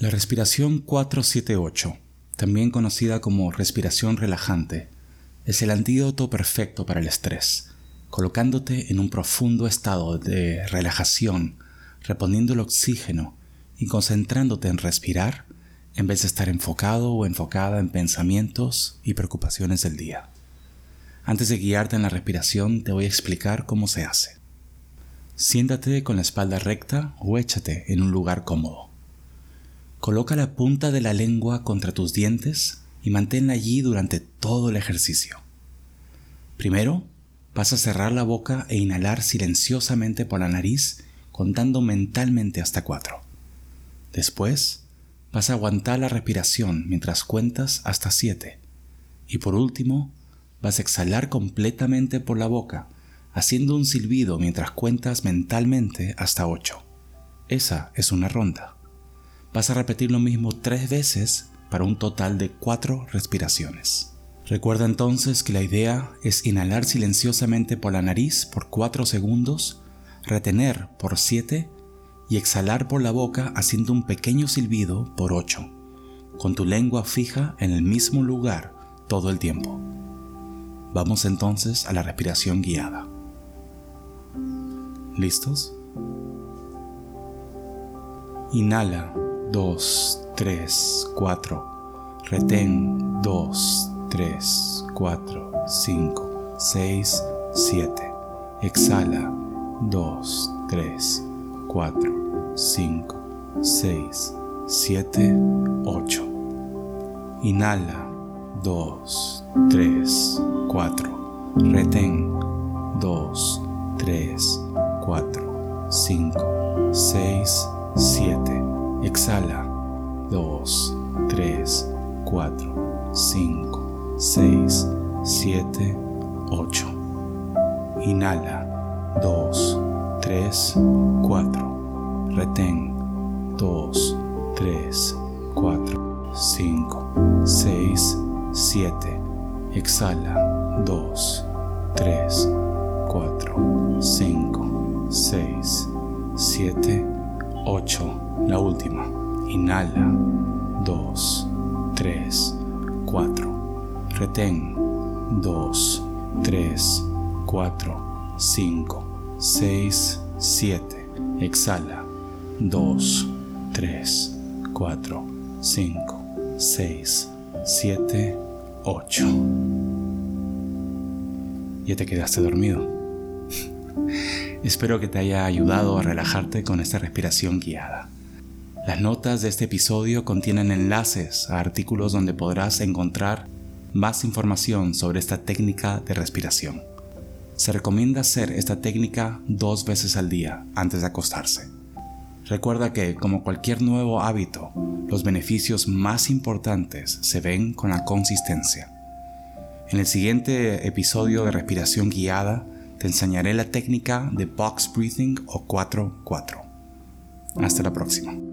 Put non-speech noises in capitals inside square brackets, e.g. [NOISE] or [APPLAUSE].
La respiración 478, también conocida como respiración relajante, es el antídoto perfecto para el estrés, colocándote en un profundo estado de relajación, reponiendo el oxígeno y concentrándote en respirar en vez de estar enfocado o enfocada en pensamientos y preocupaciones del día. Antes de guiarte en la respiración, te voy a explicar cómo se hace. Siéntate con la espalda recta o échate en un lugar cómodo. Coloca la punta de la lengua contra tus dientes y manténla allí durante todo el ejercicio. Primero, vas a cerrar la boca e inhalar silenciosamente por la nariz contando mentalmente hasta cuatro. Después, vas a aguantar la respiración mientras cuentas hasta siete. Y por último, vas a exhalar completamente por la boca, haciendo un silbido mientras cuentas mentalmente hasta ocho. Esa es una ronda. Vas a repetir lo mismo tres veces para un total de cuatro respiraciones. Recuerda entonces que la idea es inhalar silenciosamente por la nariz por cuatro segundos, retener por siete y exhalar por la boca haciendo un pequeño silbido por ocho, con tu lengua fija en el mismo lugar todo el tiempo. Vamos entonces a la respiración guiada. ¿Listos? Inhala 2, 3, 4. Retén 2, 3, 4, 5, 6, 7. Exhala 2, 3, 4, 5, 6, 7, 8. Inhala 2, 3, 4. Retén Exhala 2, 3, 4, 5, 6, 7, 8. Inhala 2, 3, 4. Retén 2, 3, 4, 5, 6, 7. Exhala 2, 3, 4, 5, 6, 7, 8. La última. Inhala. 2, 3, 4. Retén. 2, 3, 4, 5, 6, 7. Exhala. 2, 3, 4, 5, 6, 7, 8. Ya te quedaste dormido. [LAUGHS] Espero que te haya ayudado a relajarte con esta respiración guiada. Las notas de este episodio contienen enlaces a artículos donde podrás encontrar más información sobre esta técnica de respiración. Se recomienda hacer esta técnica dos veces al día antes de acostarse. Recuerda que, como cualquier nuevo hábito, los beneficios más importantes se ven con la consistencia. En el siguiente episodio de respiración guiada, te enseñaré la técnica de box breathing o 4-4. Hasta la próxima.